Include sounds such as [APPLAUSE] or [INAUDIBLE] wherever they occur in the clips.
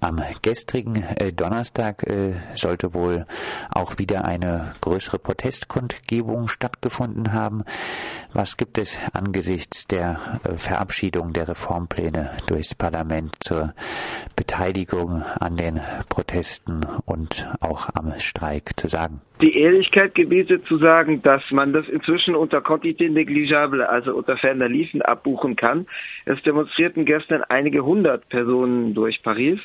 am gestrigen äh, Donnerstag äh, sollte wohl auch wieder eine größere Protestkundgebung stattgefunden haben. Was gibt es angesichts der äh, Verabschiedung der Reformpläne durchs Parlament zur Beteiligung an den Protesten und auch am Streik zu sagen? Die Ehrlichkeit gebietet zu sagen, dass man das inzwischen unter Quantité negligible, also unter ferner Liefen abbuchen kann. Es demonstrierten gestern einige hundert Personen durch Paris,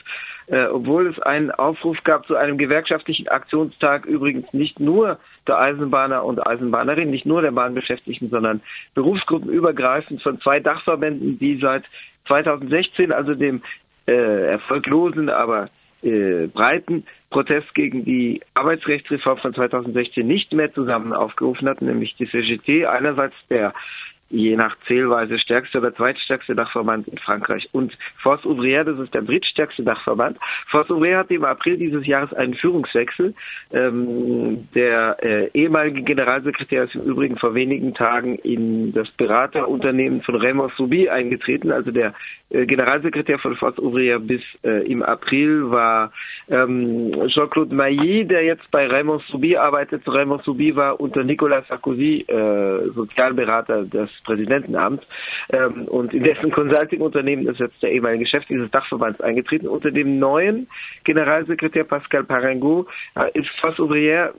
äh, obwohl es einen Aufruf gab zu einem gewerkschaftlichen Aktionstag, übrigens nicht nur der Eisenbahner und Eisenbahnerinnen, nicht nur der Bahnbeschäftigten, sondern berufsgruppenübergreifend von zwei Dachverbänden, die seit 2016, also dem äh, erfolglosen, aber äh, breiten Protest gegen die Arbeitsrechtsreform von 2016 nicht mehr zusammen aufgerufen hatten, nämlich die CGT, einerseits der je nach Zählweise stärkste oder zweitstärkste Dachverband in Frankreich. Und Force Ouvrière, das ist der drittstärkste Dachverband. Force Ouvrière hatte im April dieses Jahres einen Führungswechsel. Ähm, der äh, ehemalige Generalsekretär ist im Übrigen vor wenigen Tagen in das Beraterunternehmen von Raymond Soubi eingetreten. Also der äh, Generalsekretär von Force Ouvrière bis äh, im April war ähm, Jean-Claude Mailly, der jetzt bei Raymond Soubi arbeitet. Raymond Soubi war unter Nicolas Sarkozy äh, Sozialberater des Präsidentenamt ähm, und in dessen Consulting-Unternehmen ist jetzt der ehemalige Chef dieses Dachverbands eingetreten. Unter dem neuen Generalsekretär Pascal Parengo äh, ist Fass Ouvrière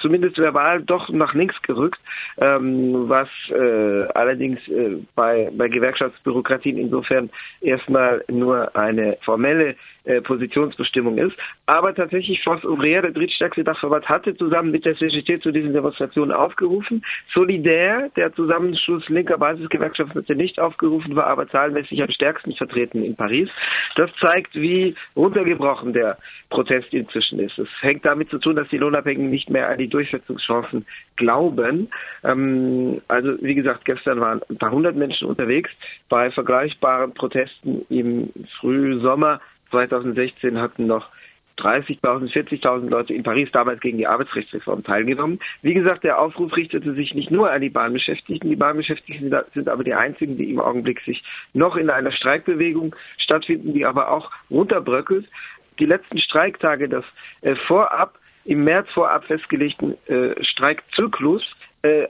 zumindest verbal doch nach links gerückt, ähm, was äh, allerdings äh, bei, bei Gewerkschaftsbürokratien insofern erstmal nur eine formelle äh, Positionsbestimmung ist. Aber tatsächlich Force Ouvrière, der drittstärkste Dachverband, hatte zusammen mit der CGT zu diesen Demonstrationen aufgerufen. Solidär, der Zusammenschluss linker Basisgewerkschaften, nicht aufgerufen, war aber zahlenmäßig am stärksten vertreten in Paris. Das zeigt, wie runtergebrochen der Protest inzwischen ist. Es hängt damit zu tun, dass die Lohnabhängigen nicht mehr an die Durchsetzungschancen glauben. Ähm, also wie gesagt, gestern waren ein paar hundert Menschen unterwegs bei vergleichbaren Protesten im Frühsommer 2016 hatten noch 30.000, 40.000 Leute in Paris damals gegen die Arbeitsrechtsreform teilgenommen. Wie gesagt, der Aufruf richtete sich nicht nur an die Bahnbeschäftigten. Die Bahnbeschäftigten sind aber die einzigen, die im Augenblick sich noch in einer Streikbewegung stattfinden, die aber auch runterbröckelt. Die letzten Streiktage, das äh, vorab im März vorab festgelegten äh, Streikzyklus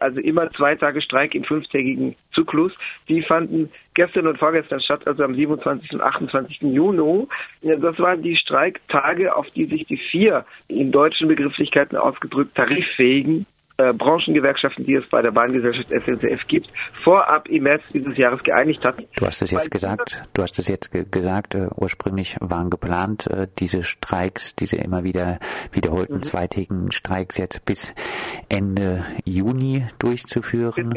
also immer zwei Tage Streik im fünftägigen Zyklus. Die fanden gestern und vorgestern statt, also am 27. und 28. Juni. Das waren die Streiktage, auf die sich die vier in deutschen Begrifflichkeiten ausgedrückt tariffähigen äh, Branchengewerkschaften, die es bei der Bahngesellschaft SNCF gibt, vorab im März dieses Jahres geeinigt hatten. Du hast es jetzt gesagt, du hast es jetzt ge gesagt, äh, ursprünglich waren geplant, äh, diese Streiks, diese immer wieder wiederholten mhm. zweitägigen Streiks jetzt bis Ende Juni durchzuführen.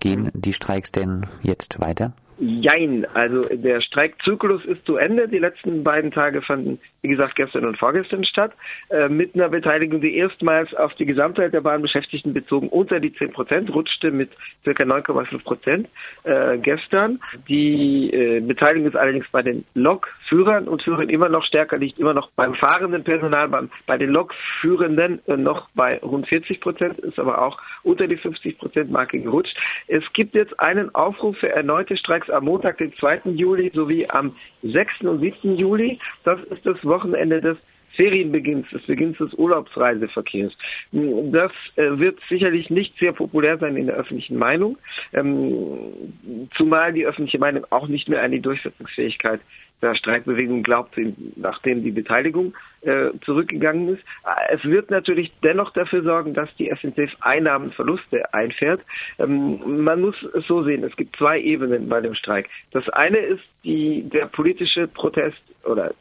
Gehen die Streiks denn jetzt weiter? Jein, also der Streikzyklus ist zu Ende. Die letzten beiden Tage fanden, wie gesagt, gestern und vorgestern statt, äh, mit einer Beteiligung, die erstmals auf die Gesamtheit der Bahnbeschäftigten bezogen unter die 10 Prozent rutschte mit ca. 9,5 Prozent äh, gestern. Die äh, Beteiligung ist allerdings bei den Lokführern und Führern immer noch stärker, liegt immer noch beim fahrenden Personal, beim, bei den Lokführenden äh, noch bei rund 40 Prozent, ist aber auch unter die 50 Prozent Marke gerutscht. Es gibt jetzt einen Aufruf für erneute Streiks am Montag, den 2. Juli sowie am 6. und 7. Juli. Das ist das Wochenende des Ferienbeginns, des Beginns des Urlaubsreiseverkehrs. Das äh, wird sicherlich nicht sehr populär sein in der öffentlichen Meinung, ähm, zumal die öffentliche Meinung auch nicht mehr an die Durchsetzungsfähigkeit der Streikbewegung glaubt, nachdem die Beteiligung äh, zurückgegangen ist. Es wird natürlich dennoch dafür sorgen, dass die SNCF Einnahmenverluste einfährt. Ähm, man muss es so sehen, es gibt zwei Ebenen bei dem Streik. Das eine ist die, der politische Protest oder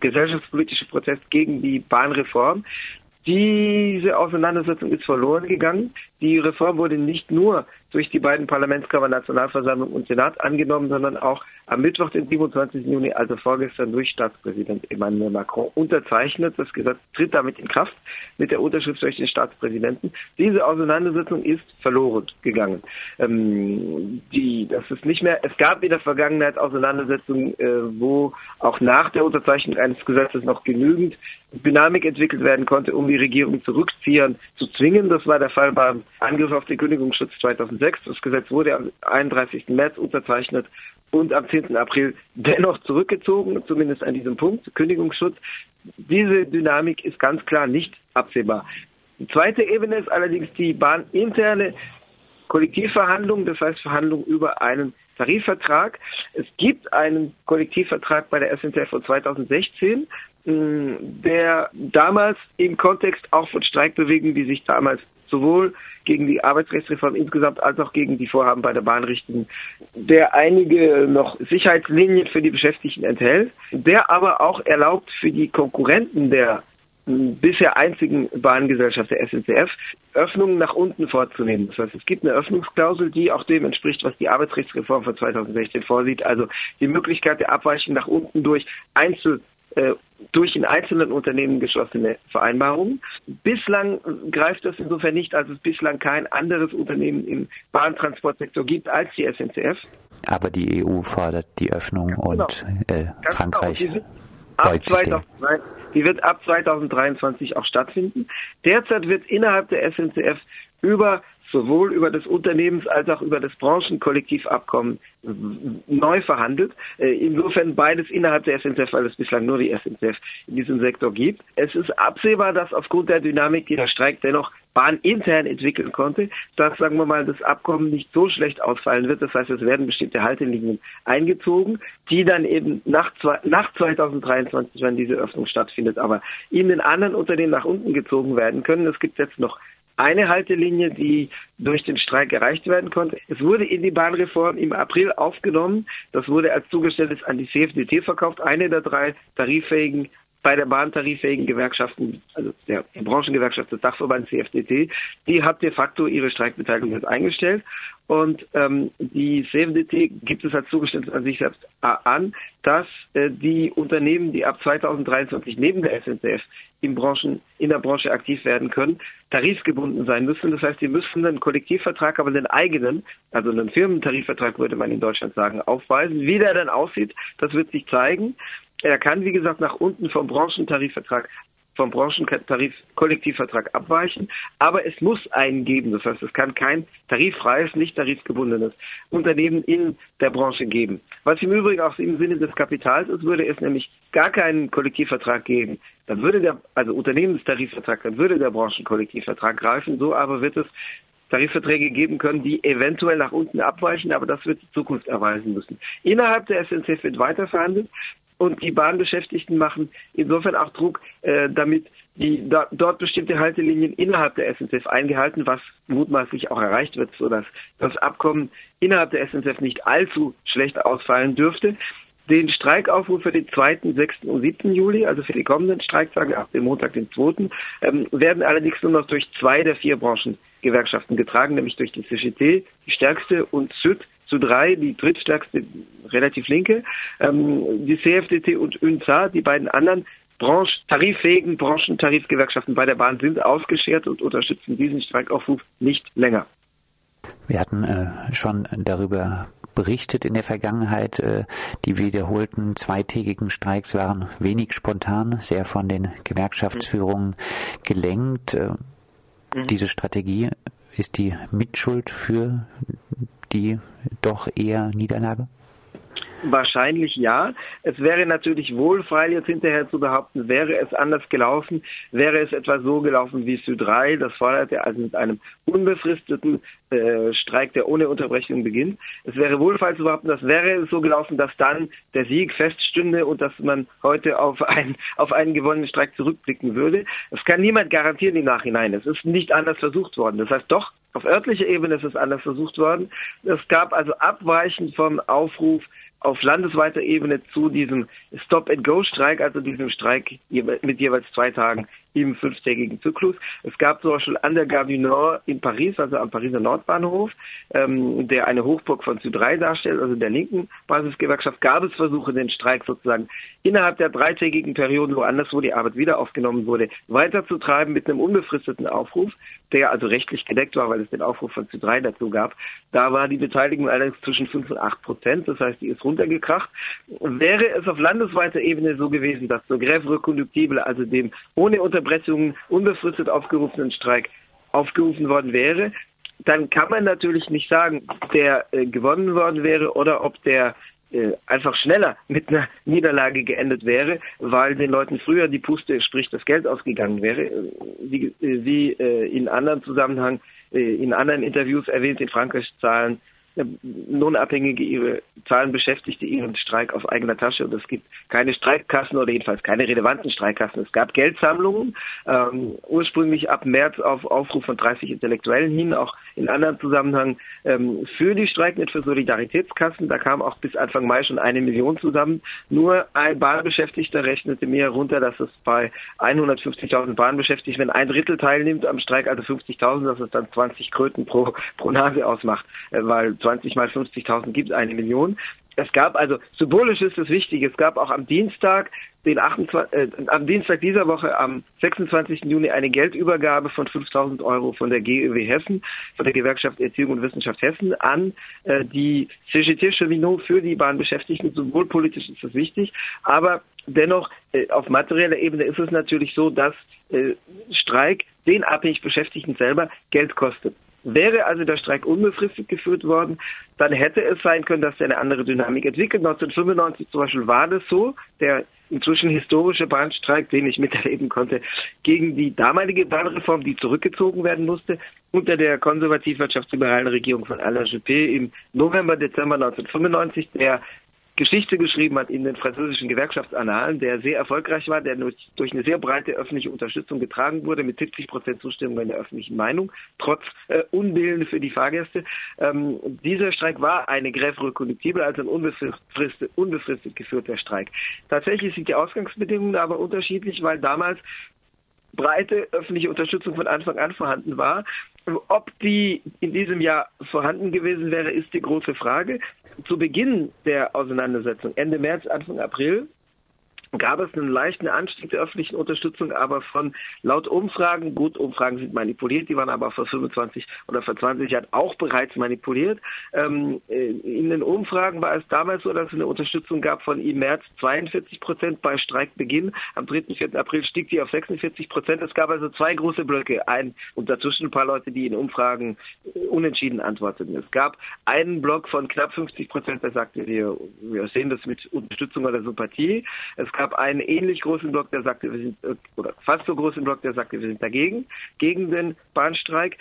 gesellschaftspolitische Protest gegen die Bahnreform. Diese Auseinandersetzung ist verloren gegangen. Die Reform wurde nicht nur durch die beiden Parlamentskammern Nationalversammlung und Senat angenommen, sondern auch am Mittwoch, den 27. Juni, also vorgestern, durch Staatspräsident Emmanuel Macron unterzeichnet. Das Gesetz tritt damit in Kraft mit der Unterschrift durch den Staatspräsidenten. Diese Auseinandersetzung ist verloren gegangen. Ähm, die, das ist nicht mehr, es gab in der Vergangenheit Auseinandersetzungen, äh, wo auch nach der Unterzeichnung eines Gesetzes noch genügend Dynamik entwickelt werden konnte, um die Regierung zurückziehen zu zwingen. Das war der Fall beim Angriff auf den Kündigungsschutz 2006. Das Gesetz wurde am 31. März unterzeichnet und am 10. April dennoch zurückgezogen, zumindest an diesem Punkt, Kündigungsschutz. Diese Dynamik ist ganz klar nicht absehbar. Die zweite Ebene ist allerdings die bahninterne Kollektivverhandlung, das heißt Verhandlung über einen Tarifvertrag. Es gibt einen Kollektivvertrag bei der SNCF von 2016, der damals im Kontext auch von Streikbewegungen, die sich damals sowohl gegen die Arbeitsrechtsreform insgesamt als auch gegen die Vorhaben bei der Bahn richten, der einige noch Sicherheitslinien für die Beschäftigten enthält, der aber auch erlaubt für die Konkurrenten der bisher einzigen Bahngesellschaft der SNCF, Öffnungen nach unten vorzunehmen. Das heißt, es gibt eine Öffnungsklausel, die auch dem entspricht, was die Arbeitsrechtsreform von 2016 vorsieht, also die Möglichkeit der Abweichung nach unten durch Einzel durch in einzelnen Unternehmen geschlossene Vereinbarungen. Bislang greift das insofern nicht, als es bislang kein anderes Unternehmen im Bahntransportsektor gibt als die SNCF. Aber die EU fordert die Öffnung und genau. äh, genau. Frankreich. Genau. Ab 2003, die wird ab 2023 auch stattfinden. Derzeit wird innerhalb der SNCF über sowohl über das Unternehmens- als auch über das Branchenkollektivabkommen neu verhandelt. Äh, insofern beides innerhalb der SNCF, weil es bislang nur die SNCF in diesem Sektor gibt. Es ist absehbar, dass aufgrund der Dynamik, die der Streik dennoch bahnintern entwickeln konnte, dass, sagen wir mal, das Abkommen nicht so schlecht ausfallen wird. Das heißt, es werden bestimmte Haltelinien eingezogen, die dann eben nach, nach 2023, wenn diese Öffnung stattfindet, aber in den anderen Unternehmen nach unten gezogen werden können. Es gibt jetzt noch eine Haltelinie, die durch den Streik erreicht werden konnte. Es wurde in die Bahnreform im April aufgenommen. Das wurde als Zugeständnis an die CFDT verkauft, eine der drei tariffähigen bei der bahntarifähigen Gewerkschaften, also der Branchengewerkschaft des Dachverbands CFDT, die hat de facto ihre Streikbeteiligung jetzt eingestellt. Und ähm, die CFDT gibt es als Zugeständnis an sich selbst an, dass äh, die Unternehmen, die ab 2023 neben der SNCF in, Branchen, in der Branche aktiv werden können, tarifgebunden sein müssen. Das heißt, die müssen einen Kollektivvertrag, aber den eigenen, also einen Firmentarifvertrag würde man in Deutschland sagen, aufweisen. Wie der dann aussieht, das wird sich zeigen. Er kann, wie gesagt, nach unten vom Branchentarifvertrag vom Branchentarif Kollektivvertrag abweichen, aber es muss einen geben. Das heißt, es kann kein tariffreies, nicht tarifgebundenes Unternehmen in der Branche geben. Was im Übrigen auch im Sinne des Kapitals ist, würde es nämlich gar keinen Kollektivvertrag geben. Dann würde der, also Unternehmenstarifvertrag, dann würde der Branchenkollektivvertrag greifen. So aber wird es Tarifverträge geben können, die eventuell nach unten abweichen, aber das wird die Zukunft erweisen müssen. Innerhalb der SNCF wird weiter verhandelt und die Bahnbeschäftigten machen insofern auch Druck, äh, damit die da, dort bestimmte Haltelinien innerhalb der SNCF eingehalten, was mutmaßlich auch erreicht wird, sodass das Abkommen innerhalb der SNCF nicht allzu schlecht ausfallen dürfte. Den Streikaufruf für den 2., 6. und 7. Juli, also für die kommenden Streiktage ab dem Montag, den 2., ähm, werden allerdings nur noch durch zwei der vier Branchengewerkschaften getragen, nämlich durch die CGT, die stärkste, und SÜD, zu drei, die drittstärkste relativ linke, ähm, die CFDT und UNSA, die beiden anderen Branche, tariffähigen Branchentarifgewerkschaften bei der Bahn sind ausgeschert und unterstützen diesen Streikaufruf nicht länger. Wir hatten äh, schon darüber berichtet in der Vergangenheit. Äh, die wiederholten zweitägigen Streiks waren wenig spontan, sehr von den Gewerkschaftsführungen gelenkt. Äh, mhm. Diese Strategie ist die Mitschuld für die doch eher Niederlage? Wahrscheinlich ja. Es wäre natürlich wohlfeil, jetzt hinterher zu behaupten, wäre es anders gelaufen, wäre es etwa so gelaufen wie Süd 3, das forderte also mit einem unbefristeten äh, Streik, der ohne Unterbrechung beginnt. Es wäre wohlfeil zu behaupten, das wäre so gelaufen, dass dann der Sieg feststünde und dass man heute auf, ein, auf einen gewonnenen Streik zurückblicken würde. Das kann niemand garantieren im Nachhinein. Es ist nicht anders versucht worden. Das heißt doch, auf örtlicher Ebene ist es anders versucht worden. Es gab also abweichend vom Aufruf auf landesweiter Ebene zu diesem Stop-and-Go-Streik, also diesem Streik mit jeweils zwei Tagen im fünftägigen Zyklus. Es gab zum Beispiel an der Gare du Nord in Paris, also am Pariser Nordbahnhof, ähm, der eine Hochburg von Süd3 darstellt, also der linken Basisgewerkschaft, gab es Versuche, den Streik sozusagen innerhalb der dreitägigen Periode, woanders, wo die Arbeit wieder aufgenommen wurde, weiterzutreiben mit einem unbefristeten Aufruf, der also rechtlich gedeckt war, weil es den Aufruf von Süd3 dazu gab. Da war die Beteiligung allerdings zwischen 5 und 8 Prozent, das heißt, die ist runtergekracht. Wäre es auf landesweiter Ebene so gewesen, dass zur Grève reconductible, also dem ohne Unter Unterbrechung unbefristet aufgerufenen Streik aufgerufen worden wäre, dann kann man natürlich nicht sagen, der äh, gewonnen worden wäre oder ob der äh, einfach schneller [LAUGHS] mit einer Niederlage geendet wäre, weil den Leuten früher die Puste, sprich das Geld ausgegangen wäre. Wie, wie äh, in anderen Zusammenhang, äh, in anderen Interviews erwähnt, in Frankreich zahlen Lohnabhängige ihre Zahlen Beschäftigte ihren Streik aus eigener Tasche und es gibt keine Streikkassen oder jedenfalls keine relevanten Streikkassen. Es gab Geldsammlungen, ähm, ursprünglich ab März auf Aufruf von 30 Intellektuellen hin, auch in anderen Zusammenhang ähm, für die Streikenden für Solidaritätskassen. Da kam auch bis Anfang Mai schon eine Million zusammen. Nur ein Bahnbeschäftigter rechnete mir runter, dass es bei 150.000 Bahnbeschäftigten, wenn ein Drittel teilnimmt am Streik, also 50.000, dass es dann 20 Kröten pro, pro Nase ausmacht, äh, weil 20 mal 50.000 gibt eine Million. Es gab also, symbolisch ist es wichtig, es gab auch am Dienstag, den 28, äh, am Dienstag dieser Woche, am 26. Juni, eine Geldübergabe von 5.000 Euro von der GEW Hessen, von der Gewerkschaft Erziehung und Wissenschaft Hessen an äh, die CGT Cheminot für die Bahnbeschäftigten. Symbolpolitisch ist das wichtig, aber dennoch äh, auf materieller Ebene ist es natürlich so, dass äh, Streik den abhängig Beschäftigten selber Geld kostet. Wäre also der Streik unbefristet geführt worden, dann hätte es sein können, dass er eine andere Dynamik entwickelt. 1995 zum Beispiel war das so, der inzwischen historische Bahnstreik, den ich [LAUGHS] miterleben konnte, gegen die damalige Bahnreform, die zurückgezogen werden musste, unter der konservativ-wirtschaftsliberalen Regierung von Alain Juppé im November, Dezember 1995, der Geschichte geschrieben hat in den französischen Gewerkschaftsannalen, der sehr erfolgreich war, der durch eine sehr breite öffentliche Unterstützung getragen wurde, mit 70 Prozent Zustimmung in der öffentlichen Meinung, trotz äh, Unwillen für die Fahrgäste. Ähm, dieser Streik war eine Grève reconductible, also ein unbefristet, unbefristet geführter Streik. Tatsächlich sind die Ausgangsbedingungen aber unterschiedlich, weil damals breite öffentliche Unterstützung von Anfang an vorhanden war. Ob die in diesem Jahr vorhanden gewesen wäre, ist die große Frage. Zu Beginn der Auseinandersetzung, Ende März, Anfang April, gab es einen leichten Anstieg der öffentlichen Unterstützung, aber von laut Umfragen, gut, Umfragen sind manipuliert, die waren aber vor 25 oder vor 20 Jahren auch bereits manipuliert. Ähm, äh, in den Umfragen war es damals so, dass es eine Unterstützung gab von im März 42 Prozent bei Streikbeginn. Am 3. 4. April stieg die auf 46 Prozent. Es gab also zwei große Blöcke, ein und dazwischen ein paar Leute, die in Umfragen äh, unentschieden antworteten. Es gab einen Block von knapp 50 Prozent, der sagte, wir, wir sehen das mit Unterstützung oder Sympathie. Es gab gab einen ähnlich großen Block, der sagte, wir sind, äh, oder fast so großen Block, der sagte, wir sind dagegen, gegen den Bahnstreik.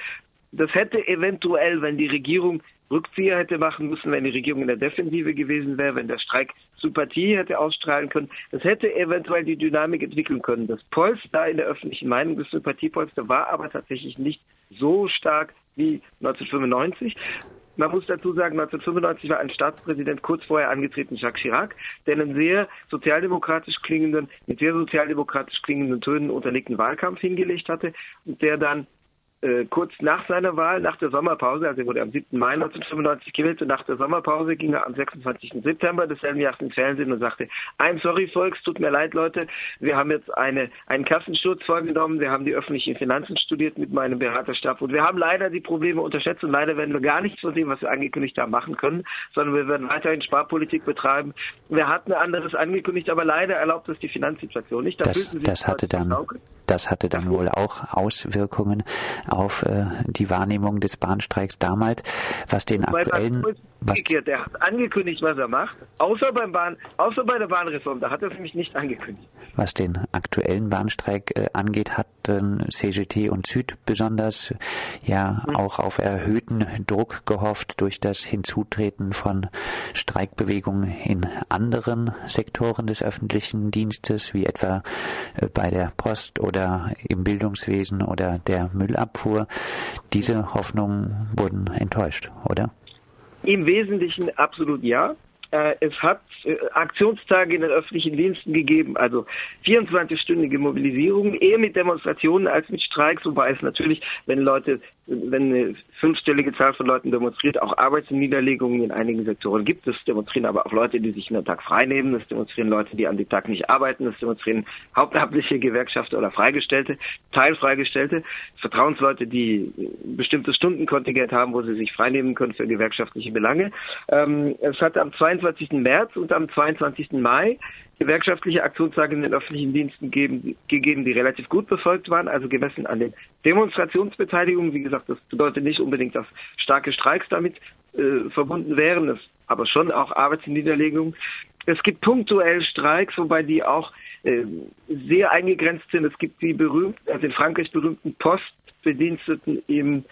Das hätte eventuell, wenn die Regierung Rückzieher hätte machen müssen, wenn die Regierung in der Defensive gewesen wäre, wenn der Streik Sympathie hätte ausstrahlen können. Das hätte eventuell die Dynamik entwickeln können. Das Polster in der öffentlichen Meinung, das Sympathiepolster war aber tatsächlich nicht so stark wie 1995. Man muss dazu sagen, 1995 war ein Staatspräsident kurz vorher angetreten, Jacques Chirac, der einen sehr sozialdemokratisch klingenden, mit sehr sozialdemokratisch klingenden Tönen unterlegten Wahlkampf hingelegt hatte und der dann äh, kurz nach seiner Wahl, nach der Sommerpause, also er wurde am 7. Mai 1995 gewählt und nach der Sommerpause ging er am 26. September desselben Jahres ins Fernsehen und sagte, I'm sorry folks, tut mir leid Leute, wir haben jetzt eine, einen Kassensturz vorgenommen, wir haben die öffentlichen Finanzen studiert mit meinem Beraterstab und wir haben leider die Probleme unterschätzt und leider werden wir gar nichts von dem, was wir angekündigt haben, machen können, sondern wir werden weiterhin Sparpolitik betreiben. Wir hatten anderes angekündigt, aber leider erlaubt es die Finanzsituation nicht. Da das, das hatte dann, das hatte dann wohl auch Auswirkungen auf äh, die Wahrnehmung des Bahnstreiks damals, was den aktuellen was der hat angekündigt, was er macht, außer beim Bahn, außer bei der Bahnreform, da hat er es nämlich nicht angekündigt. Was den aktuellen Bahnstreik äh, angeht, hatten CGT und Süd besonders ja mhm. auch auf erhöhten Druck gehofft durch das Hinzutreten von Streikbewegungen in anderen Sektoren des öffentlichen Dienstes, wie etwa äh, bei der Post oder im Bildungswesen oder der Müllabfuhr. Diese Hoffnungen wurden enttäuscht, oder? Im Wesentlichen absolut ja. Äh, es hat äh, Aktionstage in den öffentlichen Diensten gegeben, also 24-stündige Mobilisierung, eher mit Demonstrationen als mit Streiks, wobei es natürlich, wenn Leute, wenn fünfstellige Zahl von Leuten demonstriert, auch Arbeitsniederlegungen in einigen Sektoren gibt. Es demonstrieren aber auch Leute, die sich einen Tag frei nehmen, es demonstrieren Leute, die an dem Tag nicht arbeiten, es demonstrieren hauptamtliche Gewerkschafter oder Freigestellte, Teilfreigestellte, Vertrauensleute, die bestimmtes Stundenkontingent haben, wo sie sich freinehmen können für gewerkschaftliche Belange. Ähm, es hat am 22. März und am 22. Mai gewerkschaftliche Aktionstage in den öffentlichen Diensten geben, gegeben, die relativ gut befolgt waren, also gemessen an den Demonstrationsbeteiligungen. Wie gesagt, das bedeutet nicht unbedingt, dass starke Streiks damit äh, verbunden wären. Es aber schon auch Arbeitsniederlegungen. Es gibt punktuell Streiks, wobei die auch äh, sehr eingegrenzt sind. Es gibt die berühmten, also in Frankreich berühmten Postbediensteten im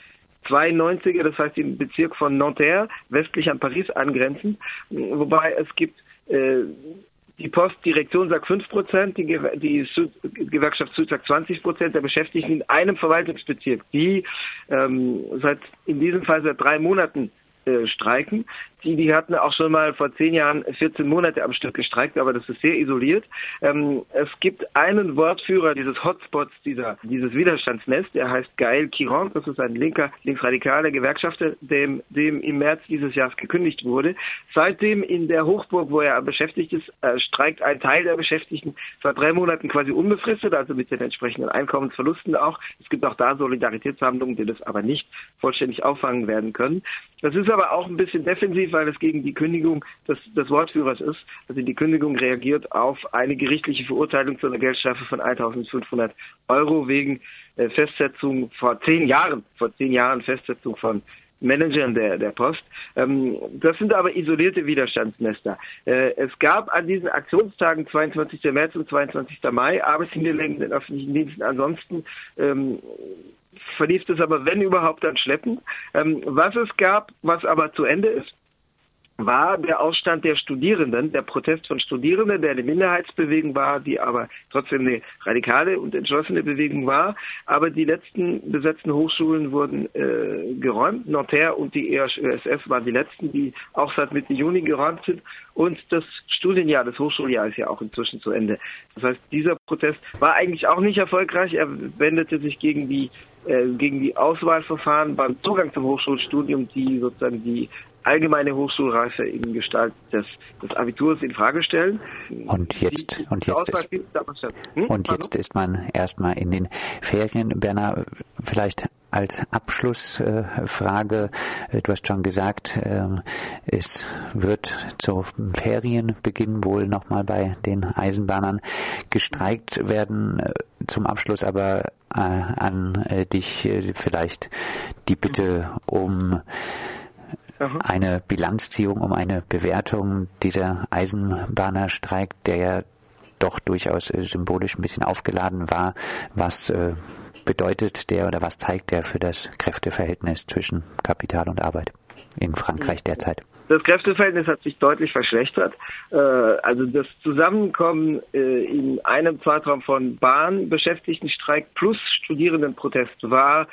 92er, das heißt im Bezirk von Nanterre, westlich an Paris angrenzend, wobei es gibt äh, die Postdirektion sagt 5 Prozent, die, die Gewerkschaft Süd sagt 20 Prozent. Der Beschäftigten in einem Verwaltungsbezirk, die ähm, seit in diesem Fall seit drei Monaten äh, streiken. Die, die hatten auch schon mal vor zehn Jahren 14 Monate am Stück gestreikt, aber das ist sehr isoliert. Ähm, es gibt einen Wortführer dieses Hotspots, dieser, dieses Widerstandsnest, der heißt Gael Quiron, das ist ein linker, linksradikaler Gewerkschafter, dem, dem im März dieses Jahres gekündigt wurde. Seitdem in der Hochburg, wo er beschäftigt ist, äh, streikt ein Teil der Beschäftigten seit drei Monaten quasi unbefristet, also mit den entsprechenden Einkommensverlusten auch. Es gibt auch da Solidaritätsverhandlungen, die das aber nicht vollständig auffangen werden können. Das ist aber auch ein bisschen defensiv, weil es gegen die Kündigung des, des Wortführers ist. Also die Kündigung reagiert auf eine gerichtliche Verurteilung zu einer Geldstrafe von 1.500 Euro wegen äh, Festsetzung vor zehn Jahren, vor zehn Jahren Festsetzung von Managern der, der Post. Ähm, das sind aber isolierte Widerstandsnester. Äh, es gab an diesen Aktionstagen 22. März und 22. Mai Arbeitshinterlegungen in öffentlichen Diensten. Ansonsten ähm, verlief das aber, wenn überhaupt, dann schleppend. Ähm, was es gab, was aber zu Ende ist, war der Ausstand der Studierenden, der Protest von Studierenden, der eine Minderheitsbewegung war, die aber trotzdem eine radikale und entschlossene Bewegung war. Aber die letzten besetzten Hochschulen wurden äh, geräumt. Nanterre und die EHSS waren die letzten, die auch seit Mitte Juni geräumt sind. Und das Studienjahr, das Hochschuljahr ist ja auch inzwischen zu Ende. Das heißt, dieser Protest war eigentlich auch nicht erfolgreich. Er wendete sich gegen die gegen die Auswahlverfahren beim Zugang zum Hochschulstudium, die sozusagen die allgemeine Hochschulreife in Gestalt des, des Abiturs in Frage stellen. Und jetzt, die, und jetzt, ist, hm? und jetzt ist man erstmal in den Ferien. Berner, vielleicht als Abschlussfrage, äh, du hast schon gesagt, ähm, es wird zum Ferienbeginn wohl nochmal bei den Eisenbahnern gestreikt werden. Äh, zum Abschluss aber äh, an dich vielleicht die Bitte um eine Bilanzziehung, um eine Bewertung dieser Eisenbahnerstreik, der ja doch durchaus symbolisch ein bisschen aufgeladen war. Was bedeutet der oder was zeigt der für das Kräfteverhältnis zwischen Kapital und Arbeit in Frankreich derzeit? Das Kräfteverhältnis hat sich deutlich verschlechtert. Äh, also das Zusammenkommen äh, in einem Zeitraum von Bahnbeschäftigtenstreik plus Studierendenprotest war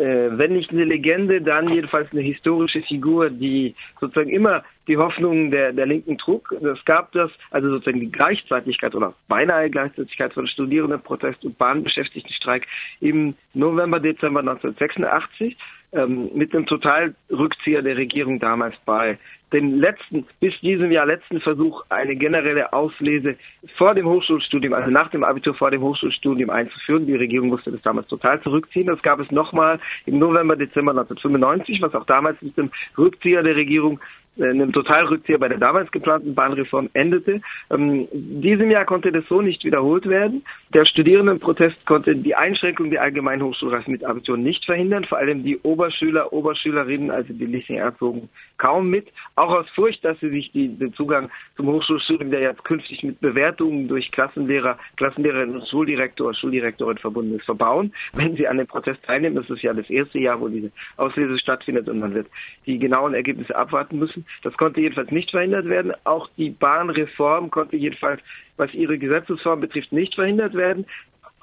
wenn nicht eine Legende, dann jedenfalls eine historische Figur, die sozusagen immer die Hoffnungen der, der Linken trug. Es gab das, also sozusagen die Gleichzeitigkeit oder beinahe Gleichzeitigkeit von Studierendenprotest und Bahnbeschäftigtenstreik im November, Dezember 1986 ähm, mit dem Totalrückzieher der Regierung damals bei den letzten, bis diesem Jahr letzten Versuch, eine generelle Auslese vor dem Hochschulstudium, also nach dem Abitur vor dem Hochschulstudium einzuführen. Die Regierung musste das damals total zurückziehen. Das gab es nochmal im November, Dezember 1995, was auch damals mit dem Rückzieher der Regierung einem Totalrückzieher bei der damals geplanten Bahnreform endete. Ähm, diesem Jahr konnte das so nicht wiederholt werden. Der Studierendenprotest konnte die Einschränkung der allgemeinen Hochschulreife mit Abitur nicht verhindern. Vor allem die Oberschüler, Oberschülerinnen, also die Lycéens zogen kaum mit. Auch aus Furcht, dass sie sich die, den Zugang zum Hochschulstudium, der jetzt künftig mit Bewertungen durch Klassenlehrer, Klassenlehrerinnen und Schuldirektor, Schuldirektorin verbunden ist, verbauen. Wenn sie an dem Protest teilnehmen, das ist ja das erste Jahr, wo diese Auslese stattfindet und man wird die genauen Ergebnisse abwarten müssen. Das konnte jedenfalls nicht verhindert werden. Auch die Bahnreform konnte jedenfalls, was ihre Gesetzesform betrifft, nicht verhindert werden.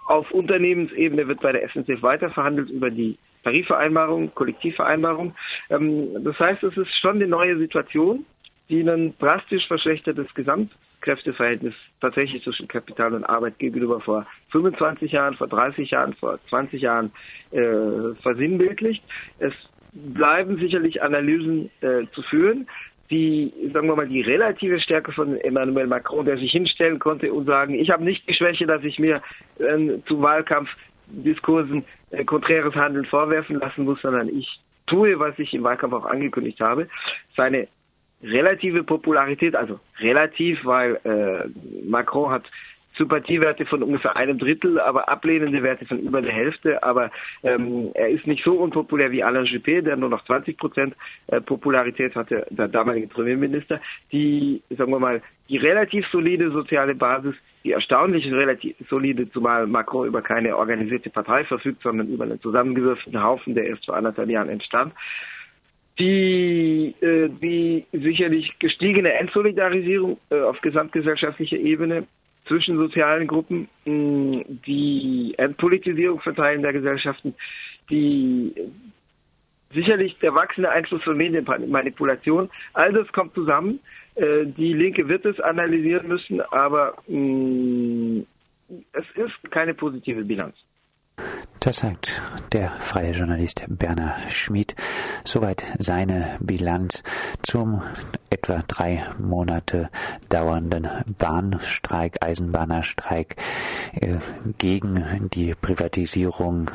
Auf Unternehmensebene wird bei der SNCF weiter verhandelt über die Tarifvereinbarung, Kollektivvereinbarung. Ähm, das heißt, es ist schon eine neue Situation, die ein drastisch verschlechtertes Gesamtkräfteverhältnis tatsächlich zwischen Kapital und Arbeit gegenüber vor 25 Jahren, vor 30 Jahren, vor 20 Jahren äh, versinnbildlicht. Es bleiben sicherlich Analysen äh, zu führen. Die, sagen wir mal, die relative Stärke von Emmanuel Macron, der sich hinstellen konnte und sagen, ich habe nicht die Schwäche, dass ich mir äh, zu Wahlkampfdiskursen äh, konträres Handeln vorwerfen lassen muss, sondern ich tue, was ich im Wahlkampf auch angekündigt habe. Seine relative Popularität, also relativ, weil äh, Macron hat Sympathiewerte von ungefähr einem Drittel, aber ablehnende Werte von über der Hälfte. Aber ähm, er ist nicht so unpopulär wie Alain Juppé, der nur noch 20 Prozent äh, Popularität hatte, der damalige Premierminister. Die, sagen wir mal, die relativ solide soziale Basis, die erstaunlich relativ solide, zumal Macron über keine organisierte Partei verfügt, sondern über einen zusammengewürfelten Haufen, der erst vor anderthalb Jahren entstand die, äh, die sicherlich gestiegene Entsolidarisierung äh, auf gesamtgesellschaftlicher Ebene zwischen sozialen Gruppen, mh, die Entpolitisierung von Teilen der Gesellschaften, die sicherlich der wachsende Einfluss von Medienmanipulation. All das kommt zusammen. Äh, die Linke wird es analysieren müssen, aber mh, es ist keine positive Bilanz. Das sagt der freie Journalist Berner Schmid. Soweit seine Bilanz zum etwa drei Monate dauernden Bahnstreik, Eisenbahnerstreik äh, gegen die Privatisierung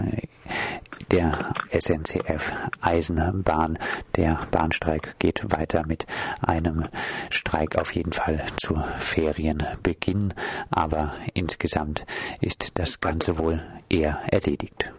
der SNCF Eisenbahn. Der Bahnstreik geht weiter mit einem Streik auf jeden Fall zu Ferienbeginn, aber insgesamt ist das Ganze wohl eher erledigt.